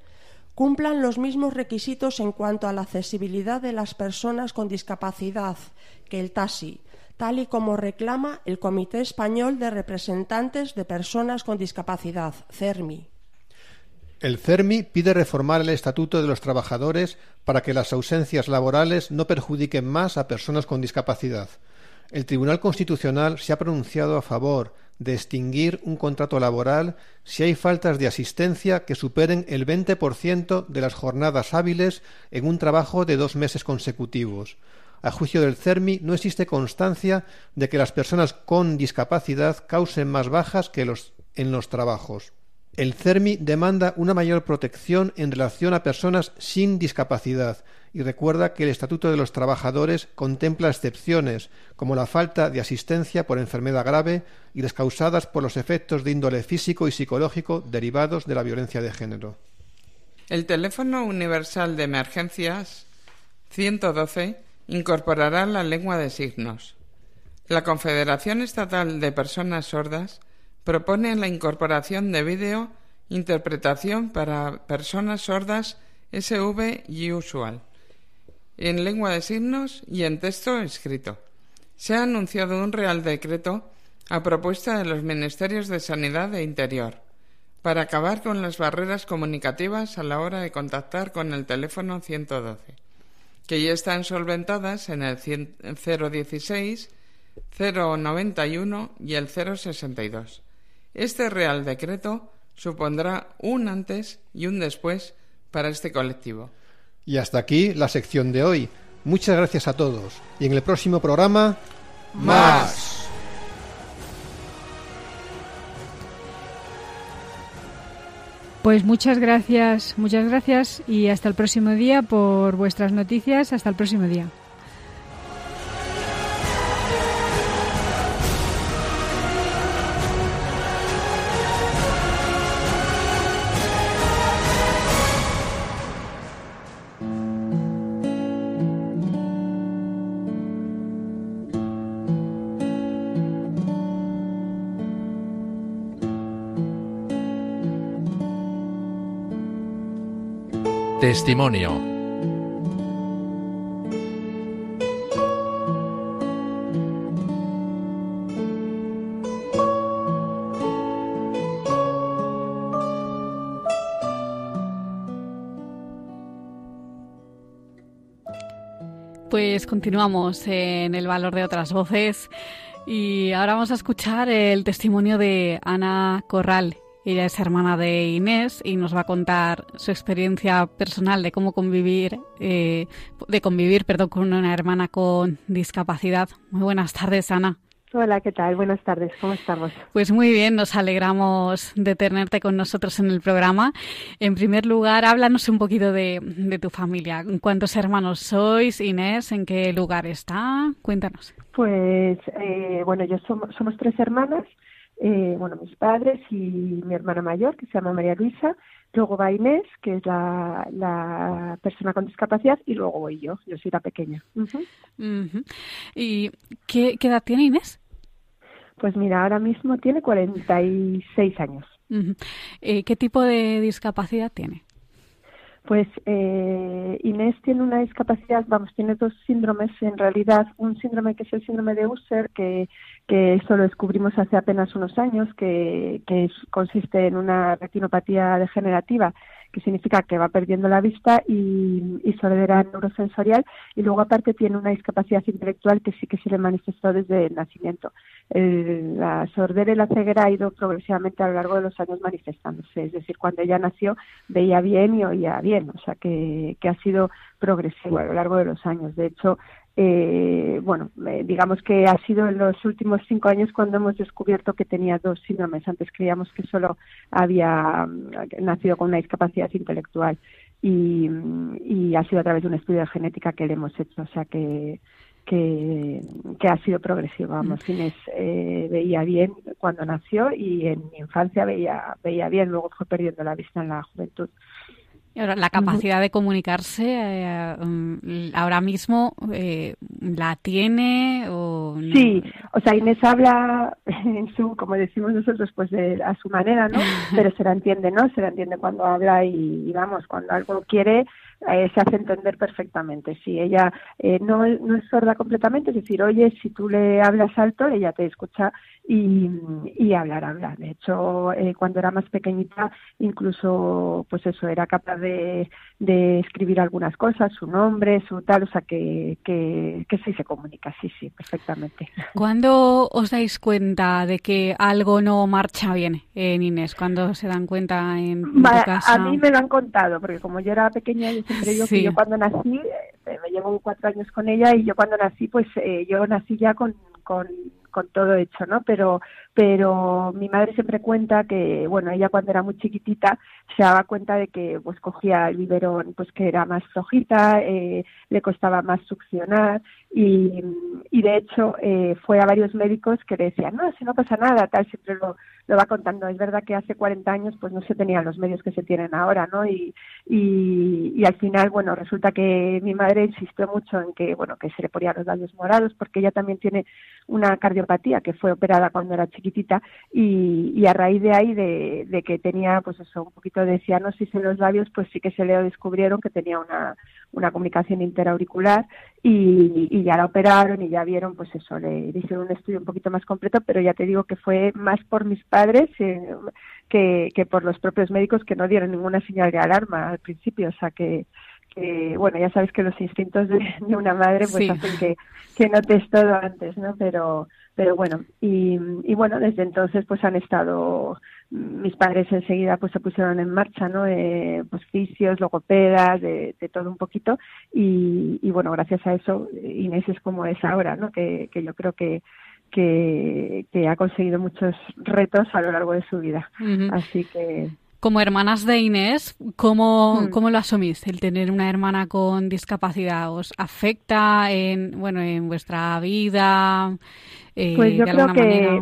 cumplan los mismos requisitos en cuanto a la accesibilidad de las personas con discapacidad que el taxi, tal y como reclama el Comité Español de Representantes de Personas con Discapacidad, CERMI. El CERMI pide reformar el Estatuto de los Trabajadores para que las ausencias laborales no perjudiquen más a personas con discapacidad. El Tribunal Constitucional se ha pronunciado a favor de extinguir un contrato laboral si hay faltas de asistencia que superen el 20% de las jornadas hábiles en un trabajo de dos meses consecutivos. A juicio del CERMI, no existe constancia de que las personas con discapacidad causen más bajas que los, en los trabajos. El CERMI demanda una mayor protección en relación a personas sin discapacidad y recuerda que el Estatuto de los Trabajadores contempla excepciones, como la falta de asistencia por enfermedad grave y las causadas por los efectos de índole físico y psicológico derivados de la violencia de género. El teléfono universal de emergencias 112 incorporará la lengua de signos. La Confederación Estatal de Personas Sordas propone la incorporación de vídeo interpretación para personas sordas SV y usual en lengua de signos y en texto escrito. Se ha anunciado un Real Decreto a propuesta de los Ministerios de Sanidad e Interior para acabar con las barreras comunicativas a la hora de contactar con el teléfono 112, que ya están solventadas en el 016, 091 y el 062. Este Real Decreto supondrá un antes y un después para este colectivo. Y hasta aquí la sección de hoy. Muchas gracias a todos. Y en el próximo programa... ¡Más! Pues muchas gracias, muchas gracias y hasta el próximo día por vuestras noticias. Hasta el próximo día. Testimonio. Pues continuamos en el valor de otras voces y ahora vamos a escuchar el testimonio de Ana Corral. Ella es hermana de Inés y nos va a contar su experiencia personal de cómo convivir, eh, de convivir, perdón, con una hermana con discapacidad. Muy buenas tardes, Ana. Hola, ¿qué tal? Buenas tardes, ¿cómo estamos? Pues muy bien, nos alegramos de tenerte con nosotros en el programa. En primer lugar, háblanos un poquito de, tu familia. ¿Cuántos hermanos sois, Inés? ¿En qué lugar está? Cuéntanos. Pues, eh, bueno, yo somos, somos tres hermanas eh, bueno, mis padres y mi hermana mayor, que se llama María Luisa, luego va Inés, que es la, persona con discapacidad, y luego voy yo, yo soy la pequeña. ¿Y qué, edad tiene Inés? Pues mira, ahora mismo tiene 46 años. Eh, ¿Qué tipo de discapacidad tiene? Pues eh, Inés tiene una discapacidad, vamos, tiene dos síndromes en realidad. Un síndrome que es el síndrome de Usher, que, que esto lo descubrimos hace apenas unos años, que, que consiste en una retinopatía degenerativa que significa que va perdiendo la vista y, y sordera neurosensorial y luego aparte tiene una discapacidad intelectual que sí que se le manifestó desde el nacimiento. la sordera y la ceguera ha ido progresivamente a lo largo de los años manifestándose, es decir, cuando ella nació veía bien y oía bien, o sea que, que ha sido progresivo a lo largo de los años. De hecho, eh, bueno, eh, digamos que ha sido en los últimos cinco años cuando hemos descubierto que tenía dos síndromes. Antes creíamos que solo había mm, nacido con una discapacidad intelectual y, ha sido a través de un estudio de genética que le hemos hecho, o sea que que, ha sido progresivo. Vamos, Inés eh, veía bien cuando nació y en mi infancia veía veía bien, luego fue perdiendo la vista en la juventud la capacidad de comunicarse eh, mm, ahora mismo eh, la tiene o sí o sea Inés habla en su como decimos nosotros pues a su manera no [LAUGHS] pero se la entiende no se la entiende cuando habla y, vamos cuando algo quiere eh, se hace entender perfectamente. Sí ella no no es sorda completamente es decir oye si tú le hablas alto ella te escucha y, y hablar, hablar. De hecho, eh, cuando era más pequeñita, incluso, pues eso, era capaz de, de, escribir algunas cosas, su nombre, su tal, o sea, que, que, que sí se comunica, sí, sí, perfectamente. ¿Cuándo os dais cuenta de que algo no marcha bien en Inés? ¿Cuándo se dan cuenta en, casa? A mí me lo han contado, porque como yo era pequeña, yo siempre digo que yo cuando nací, eh, me llevo cuatro años con ella, y yo cuando nací, pues eh, yo nací ya con, con con todo hecho, ¿no? Pero, pero mi madre siempre cuenta que, bueno, ella cuando era muy chiquitita se daba cuenta de que, pues, cogía el biberón, pues, que era más flojita, eh, le costaba más succionar y, y de hecho eh, fue a varios médicos que le decían, no, si no pasa nada, tal, siempre lo, lo va contando. Es verdad que hace 40 años pues no se tenían los medios que se tienen ahora, ¿no? Y, y, y, al final, bueno, resulta que mi madre insistió mucho en que, bueno, que se le ponían los labios morados porque ella también tiene una cardiopatía que fue operada cuando era chiquitita y, y a raíz de ahí de, que tenía pues eso, un poquito de cianosis en los labios, pues sí que se le descubrieron que tenía una, una comunicación interauricular y, y, ya la operaron y ya vieron, pues eso, le hicieron un estudio un poquito más completo, pero ya te digo que fue más por mis padres eh, que, que por los propios médicos que no dieron ninguna señal de alarma al principio, o sea que, que bueno, ya sabes que los instintos de, una madre pues hacen que, que notes todo antes, ¿no? Pero, pero bueno, y, y bueno, desde entonces pues han estado mis padres enseguida pues se pusieron en marcha, ¿no? Eh, pues fisios, logopedas, de, de, todo un poquito y, y, bueno, gracias a eso Inés es como es ahora, ¿no? Que, que yo creo que, que, que ha conseguido muchos retos a lo largo de su vida. Así que como hermanas de Inés, ¿cómo, hmm. ¿cómo lo asumís el tener una hermana con discapacidad? ¿Os afecta en, bueno, en vuestra vida? Eh, pues yo creo que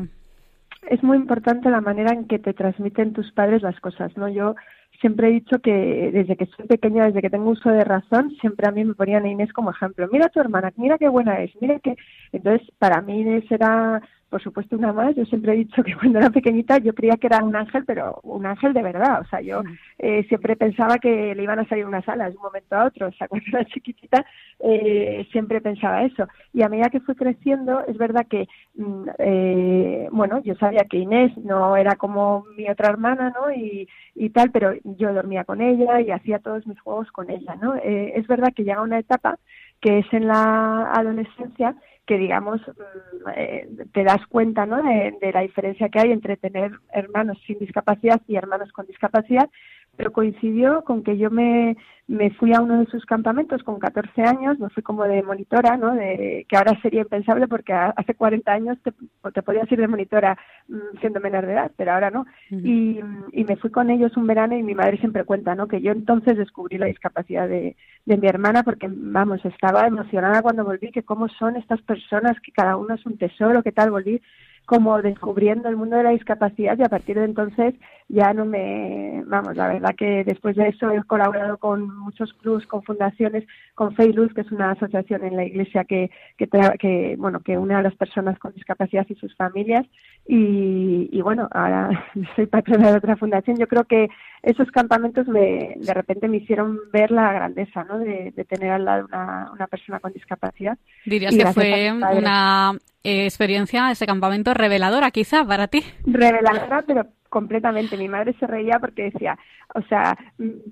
es muy importante la manera en que te transmiten tus padres las cosas, ¿no? Yo siempre he dicho que desde que soy pequeña, desde que tengo uso de razón, siempre a mí me ponían a Inés como ejemplo. Mira a tu hermana, mira qué buena es, mira que... Entonces, para mí Inés era por supuesto una más. Yo siempre he dicho que [LAUGHS] cuando era pequeñita yo creía que era un ángel, pero un ángel de verdad. O sea, yo eh, siempre pensaba que le iban a salir unas alas de un momento a otro. O sea, [LAUGHS] cuando era chiquitita eh, siempre pensaba eso. Y a medida que fui creciendo, es verdad que, mm, eh, bueno, yo sabía que Inés no era como mi otra hermana, ¿no? Y, y tal, pero yo dormía con ella y hacía todos mis juegos con ella, ¿no? es verdad que llega una etapa que es en la adolescencia que digamos mm, eh, te das cuenta ¿no? de, la diferencia que hay entre tener hermanos sin discapacidad y hermanos con discapacidad pero coincidió con que yo me, me fui a uno de sus campamentos con 14 años, me fui como de monitora, ¿no? De, que ahora sería impensable porque hace 40 años te, te podías ir de monitora mm, siendo menor de edad, pero ahora no. y, y, me fui con ellos un verano y mi madre siempre cuenta, ¿no? Que yo entonces descubrí la discapacidad de, de mi hermana porque, vamos, estaba emocionada cuando volví, que cómo son estas personas, que cada uno es un tesoro, que tal, volví como descubriendo el mundo de la discapacidad y a partir de entonces ya no me, vamos, la verdad que después de eso he colaborado con muchos clubs, con fundaciones, con Feiluz, que es una asociación en la iglesia que, que, que, bueno, que une a las personas con discapacidad y sus familias y, y bueno, ahora [LAUGHS] soy patrona de otra fundación. Yo creo que esos campamentos me, de repente me hicieron ver la grandeza, ¿no? De, tener al lado una, una persona con discapacidad. Dirías que fue una experiencia, ese campamento reveladora quizá para ti. Reveladora, pero completamente. Mi madre se reía porque decía, o sea,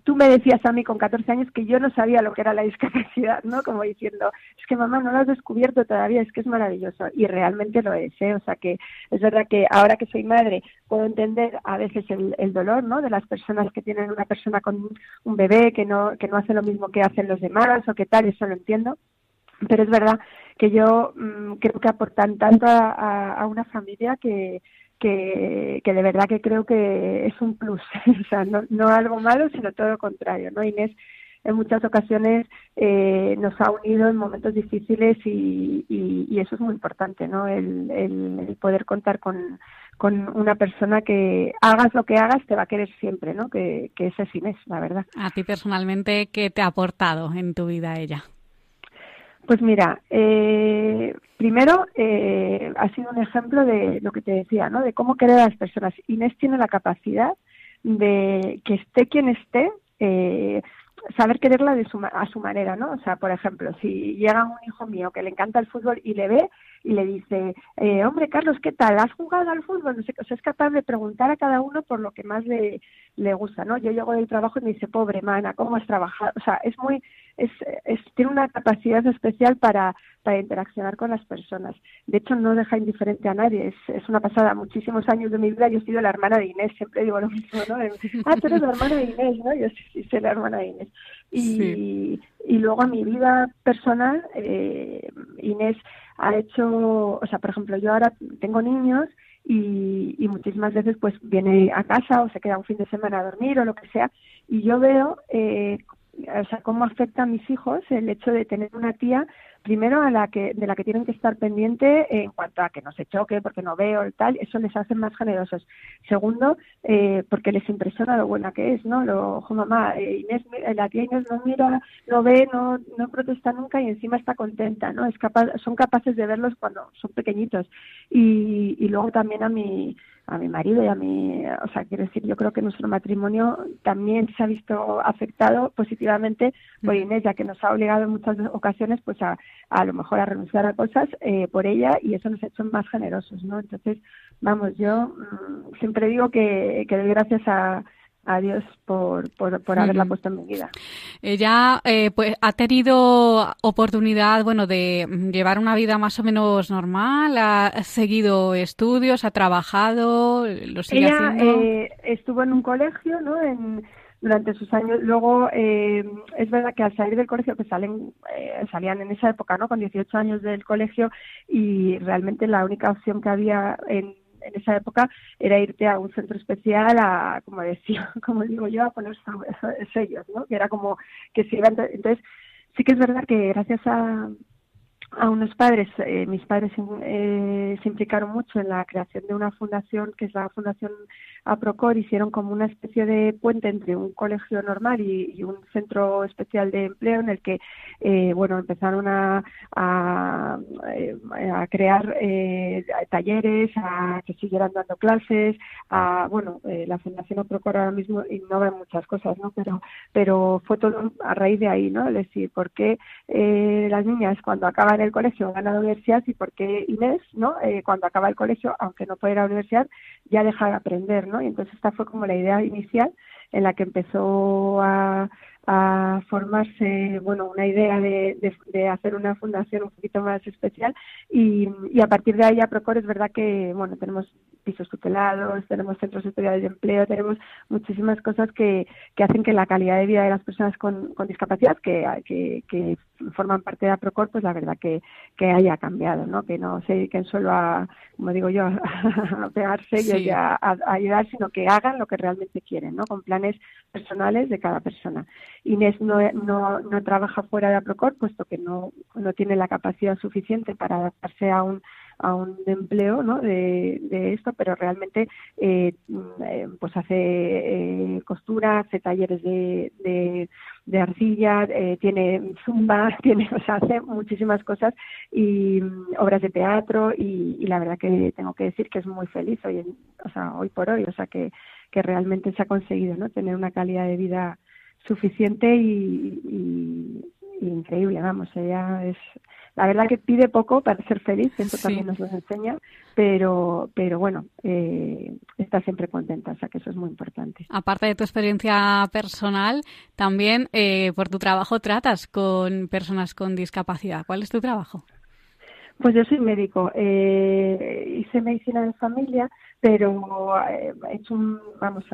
tú me decías a mí con 14 años que yo no sabía lo que era la discapacidad, ¿no? Como diciendo, es que mamá no lo has descubierto todavía, es que es maravilloso. Y realmente lo es, ¿eh? O sea, que es verdad que ahora que soy madre puedo entender a veces el, el dolor, ¿no? De las personas que tienen una persona con un bebé que no, que no hace lo mismo que hacen los demás o que tal, eso lo entiendo. Pero es verdad que yo mm, creo que aportan tanto a una familia que, que, de verdad que creo que es un plus, [LAUGHS] o sea, no, algo malo, sino todo lo contrario, ¿no? Inés en muchas ocasiones eh, nos ha unido en momentos difíciles y, y, eso es muy importante, ¿no? El, el, poder contar con, con, una persona que hagas lo que hagas te va a querer siempre, ¿no? Que, que ese es Inés, la verdad. A ti personalmente, ¿qué te ha aportado en tu vida ella? Pues mira, eh, primero eh, ha sido un ejemplo de lo que te decía, ¿no? De cómo querer a las personas. Inés tiene la capacidad de que esté quien esté, eh, saber quererla de su, a su manera, ¿no? O sea, por ejemplo, si llega un hijo mío que le encanta el fútbol y le ve y le dice, eh, hombre, Carlos, ¿qué tal? ¿Has jugado al fútbol? No sé, o sea, es capaz de preguntar a cada uno por lo que más le, le gusta, ¿no? Yo llego del trabajo y me dice, pobre mana, ¿cómo has trabajado? O sea, es muy, es, es, tiene una capacidad especial para, para interaccionar con las personas. De hecho, no deja indiferente a nadie. Es, es una pasada. Muchísimos años de mi vida yo he sido la hermana de Inés. Siempre digo lo mismo, ¿no? ah, tú eres la hermana de Inés, ¿no? Yo sí, sí soy la hermana de Inés. Y, y luego a mi vida personal, eh, Inés ha hecho, o sea, por ejemplo, yo ahora tengo niños y, y, muchísimas veces pues viene a casa o se queda un fin de semana a dormir o lo que sea y yo veo eh, o sea, cómo afecta a mis hijos el hecho de tener una tía primero a la que de la que tienen que estar pendiente en cuanto a que no se choque porque no veo el tal eso les hace más generosos. Segundo eh, porque les impresiona lo buena que es no lo ojo mamá eh, Inés la tía Inés no mira no ve no no protesta nunca y encima está contenta no es capaz son capaces de verlos cuando son pequeñitos y, y luego también a mi a mi marido y a mí, o sea, quiero decir, yo creo que nuestro matrimonio también se ha visto afectado positivamente por Inés, ya que nos ha obligado en muchas ocasiones, pues a, a lo mejor a renunciar a cosas eh, por ella y eso nos ha hecho más generosos, ¿no? Entonces, vamos, yo mm, siempre digo que, que doy gracias a, a Dios por, por, por haberla puesto en mi vida. Ella eh, pues, ha tenido oportunidad bueno, de llevar una vida más o menos normal, ha seguido estudios, ha trabajado, lo sigue Ella eh, estuvo en un colegio ¿no? en, durante sus años. Luego, eh, es verdad que al salir del colegio, que salen, eh, salían en esa época, ¿no? Con 18 años del colegio y realmente la única opción que había en en esa época era irte a un centro especial a, como decía, [LAUGHS] como digo yo, a poner [LAUGHS] sellos, ¿no? Que era como que se iban, entonces sí que es verdad que gracias a, a unos padres, eh, mis padres eh, se implicaron mucho en la creación de una fundación que es la Fundación APROCOR, hicieron como una especie de puente entre un colegio normal y, un centro especial de empleo en el que, eh, bueno, empezaron a, a, a crear talleres, a que siguieran dando clases, a, bueno, la Fundación APROCOR ahora mismo innova en muchas cosas, ¿no? Pero, pero fue todo a raíz de ahí, ¿no? Es decir, ¿por qué las niñas cuando acaban el colegio van a la universidad y por qué Inés, ¿no? Eh, cuando acaba el colegio, aunque no puede ir a la universidad, ya deja de aprender, ¿no? Y entonces esta fue como la idea inicial en la que empezó a, a formarse, bueno, una idea de, de, hacer una fundación un poquito más especial y, y a partir de ahí a Procor es verdad que, bueno, tenemos pisos tutelados, tenemos centros especiales de empleo, tenemos muchísimas cosas que, que hacen que la calidad de vida de las personas con, con discapacidad que, que, que, forman parte de APROCOR, pues la verdad que, que haya cambiado, ¿no? Que no se dediquen solo a, como digo yo, [LAUGHS] a pegarse y a, ayudar, sino que hagan lo que realmente quieren, ¿no? Con planes personales de cada persona. Inés no, no, no trabaja fuera de APROCOR, puesto que no, no tiene la capacidad suficiente para adaptarse a un a un empleo ¿no? de, de esto, pero realmente eh, eh pues hace eh, costura, hace talleres de, de, de arcilla, eh, tiene zumba, [LAUGHS] tiene, o sea, hace muchísimas cosas y mm, obras de teatro y, y, la verdad que tengo que decir que es muy feliz hoy, o sea, hoy por hoy, o sea que, que realmente se ha conseguido ¿no? tener una calidad de vida suficiente y, y, y increíble, vamos, ella es la verdad que pide poco para ser feliz, eso también nos lo enseña, pero, pero bueno, eh, está siempre contenta, o sea que eso es muy importante. Aparte de tu experiencia personal, también eh, por tu trabajo tratas con personas con discapacidad. ¿Cuál es tu trabajo? Pues yo soy médico. Eh, hice medicina de familia, pero eh, he hecho un, vamos,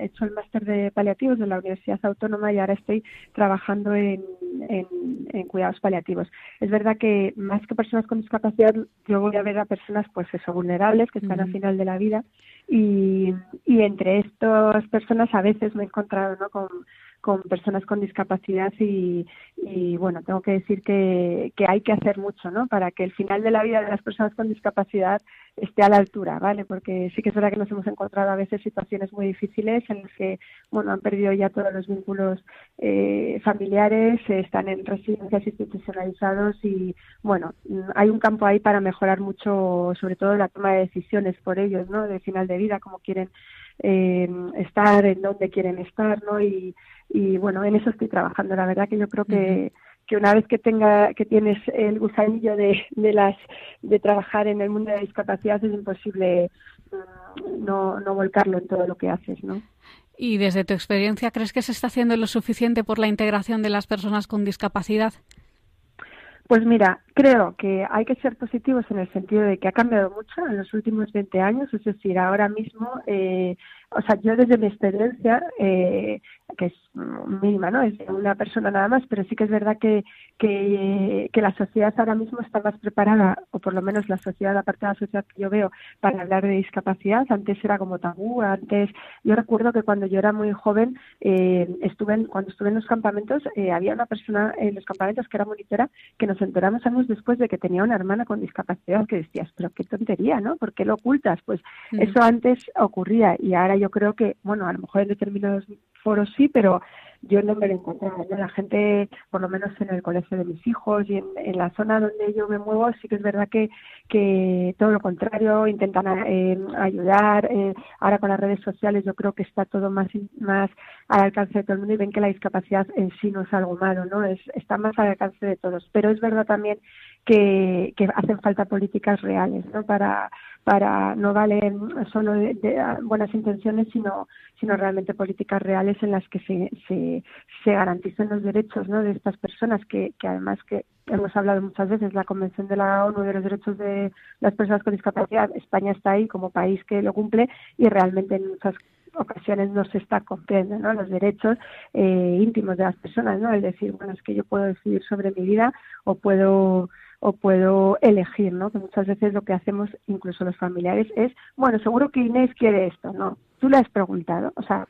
he hecho el máster de paliativos de la Universidad Autónoma y ahora estoy trabajando en, en, cuidados paliativos. Es verdad que más que personas con discapacidad, yo voy a ver a personas, pues eso, vulnerables que están al final de la vida y, entre estas personas a veces me he encontrado. Con personas con discapacidad y, bueno, tengo que decir que, que, hay que hacer mucho, ¿no? Para que el final de la vida de las personas con discapacidad esté a la altura, ¿vale? Porque sí que es verdad que nos hemos encontrado a veces situaciones muy difíciles en las que, bueno, han perdido ya todos los vínculos eh, familiares, están en residencias institucionalizados y, bueno, hay un campo ahí para mejorar mucho, sobre todo la toma de decisiones por ellos, ¿no? De final de vida, cómo quieren eh, estar, en dónde quieren estar, ¿no? Y, y bueno, en eso estoy trabajando. La verdad que yo creo que, que una vez que tenga, que tienes el gusanillo de, de las, de trabajar en el mundo de la discapacidad es imposible mm, no, no volcarlo en todo lo que haces, ¿no? Y desde tu experiencia, ¿crees que se está haciendo lo suficiente por la integración de las personas con discapacidad? Pues mira, creo que hay que ser positivos en el sentido de que ha cambiado mucho en los últimos 20 años, es decir, ahora mismo, eh, o sea, yo desde mi experiencia, eh, que es mínima, ¿no? Es una persona nada más, pero sí que es verdad que, que, que, la sociedad ahora mismo está más preparada, o por lo menos la sociedad, la parte de la sociedad que yo veo, para hablar de discapacidad. Antes era como tabú, antes, yo recuerdo que cuando yo era muy joven, eh, estuve cuando estuve en los campamentos, eh, había una persona en los campamentos que era monitora, que nos enteramos años después de que tenía una hermana con discapacidad, que decías, pero qué tontería, ¿no? ¿Por qué lo ocultas? Pues mm. eso antes ocurría y ahora yo creo que, bueno, a lo mejor en determinados foros sí, pero yo no me lo encontraba. La gente, por lo menos en el colegio de mis hijos y en, la zona donde yo me muevo, sí que es verdad que, que todo lo contrario, intentan eh, ayudar. Eh, ahora con las redes sociales yo creo que está todo más, más al alcance de todo el mundo y ven que la discapacidad en sí no es algo malo, ¿no? Es, está más al alcance de todos. Pero es verdad también que, que hacen falta políticas reales, ¿no? Para, para no vale solo de, buenas intenciones, sino, sino realmente políticas reales en las que se, se, se garanticen los derechos ¿no? de estas personas, que, que además que hemos hablado muchas veces, la Convención de la ONU de los Derechos de las Personas con Discapacidad, España está ahí como país que lo cumple y realmente en muchas ocasiones no se está cumpliendo ¿no? los derechos eh, íntimos de las personas, ¿no? El decir, bueno, es que yo puedo decidir sobre mi vida o puedo o puedo elegir, ¿no? Que muchas veces lo que hacemos, incluso los familiares, es, bueno, seguro que Inés quiere esto, ¿no? Tú le has preguntado, o sea,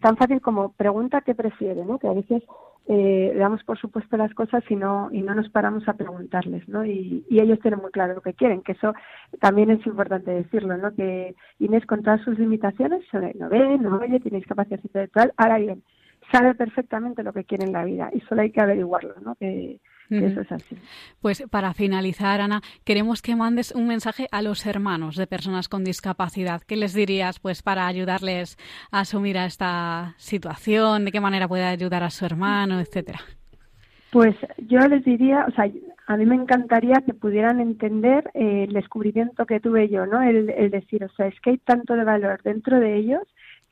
tan fácil como pregunta qué prefiere, ¿no? Que a veces eh, damos por supuesto las cosas y no y no nos paramos a preguntarles, ¿no? Y, y, ellos tienen muy claro lo que quieren, que eso también es importante decirlo, ¿no? Que Inés con todas sus limitaciones, no ve, no oye, tiene discapacidad intelectual, ahora bien, sabe perfectamente lo que quiere en la vida y solo hay que averiguarlo, ¿no? Que, eso es así. Pues para finalizar, Ana, queremos que mandes un mensaje a los hermanos de personas con discapacidad. ¿Qué les dirías pues para ayudarles a asumir a esta situación? ¿De qué manera puede ayudar a su hermano, etcétera? Pues yo les diría, o sea, a mí me encantaría que pudieran entender eh, el descubrimiento que tuve yo, ¿no? El, el decir, o sea, es que hay tanto de valor dentro de ellos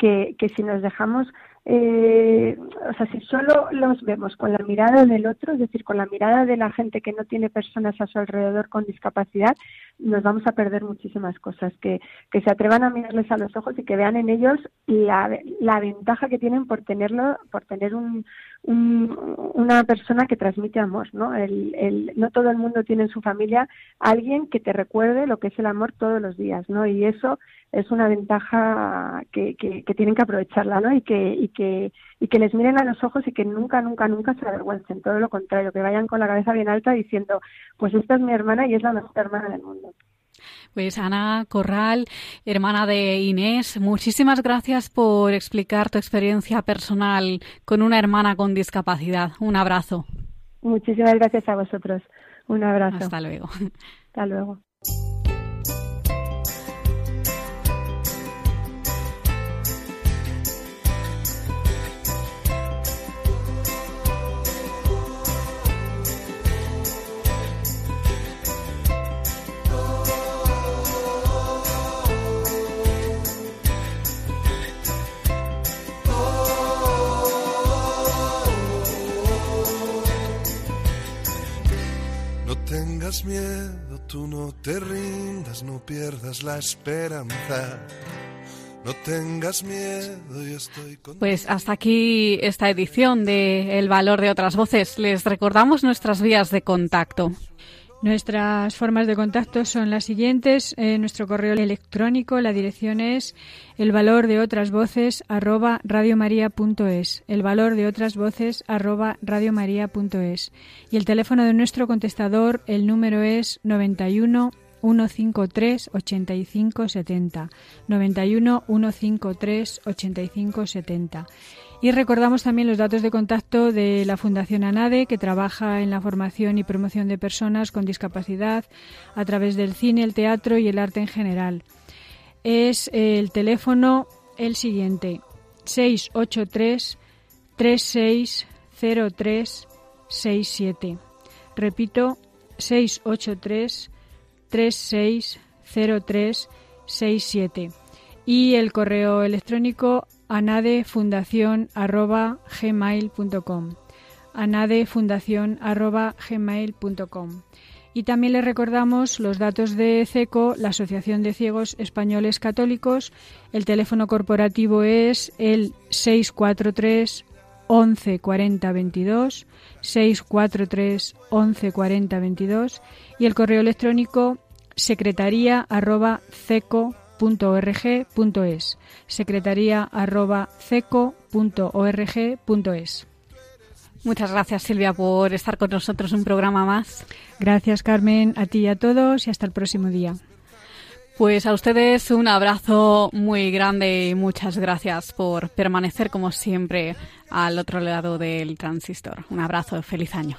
que, que si nos dejamos eh, o sea, si solo los vemos con la mirada del otro, es decir, con la mirada de la gente que no tiene personas a su alrededor con discapacidad, nos vamos a perder muchísimas cosas. Que, que se atrevan a mirarles a los ojos y que vean en ellos la, la ventaja que tienen por tenerlo, por tener un, una persona que transmite amor, ¿no? El, el, no todo el mundo tiene en su familia alguien que te recuerde lo que es el amor todos los días, ¿no? Y eso es una ventaja que, que, tienen que aprovecharla, ¿no? Y que, y que y que les miren a los ojos y que nunca, nunca, nunca se avergüencen, todo lo contrario, que vayan con la cabeza bien alta diciendo, pues esta es mi hermana y es la mejor hermana del mundo. Pues Ana Corral, hermana de Inés, muchísimas gracias por explicar tu experiencia personal con una hermana con discapacidad. Un abrazo. Muchísimas gracias a vosotros. Un abrazo. Hasta luego. Hasta luego. Pues hasta aquí esta edición de El valor de otras voces. Les recordamos nuestras vías de contacto. Nuestras formas de contacto son las siguientes. Eh, nuestro correo electrónico, la dirección es el valor de otras voces arroba. El valor de otras voces arroba. Y el teléfono de nuestro contestador, el número es 91 153 85 70. 91 153 85 70. Y recordamos también los datos de contacto de la Fundación ANADE, que trabaja en la formación y promoción de personas con discapacidad a través del cine, el teatro y el arte en general. Es el teléfono el siguiente, 683 360367. Repito, 683 360367. Y el correo electrónico anadefundación.gmail.com anadefundación.gmail.com y también les recordamos los datos de CECO, la Asociación de Ciegos Españoles Católicos. El teléfono corporativo es el 643 11 40 22, 643 11 40 22 y el correo electrónico secretaría arroba ceco .org.es, secretaría Muchas gracias Silvia por estar con nosotros un programa más. Gracias Carmen, a ti y a todos y hasta el próximo día. Pues a ustedes un abrazo muy grande y muchas gracias por permanecer como siempre al otro lado del transistor. Un abrazo, feliz año.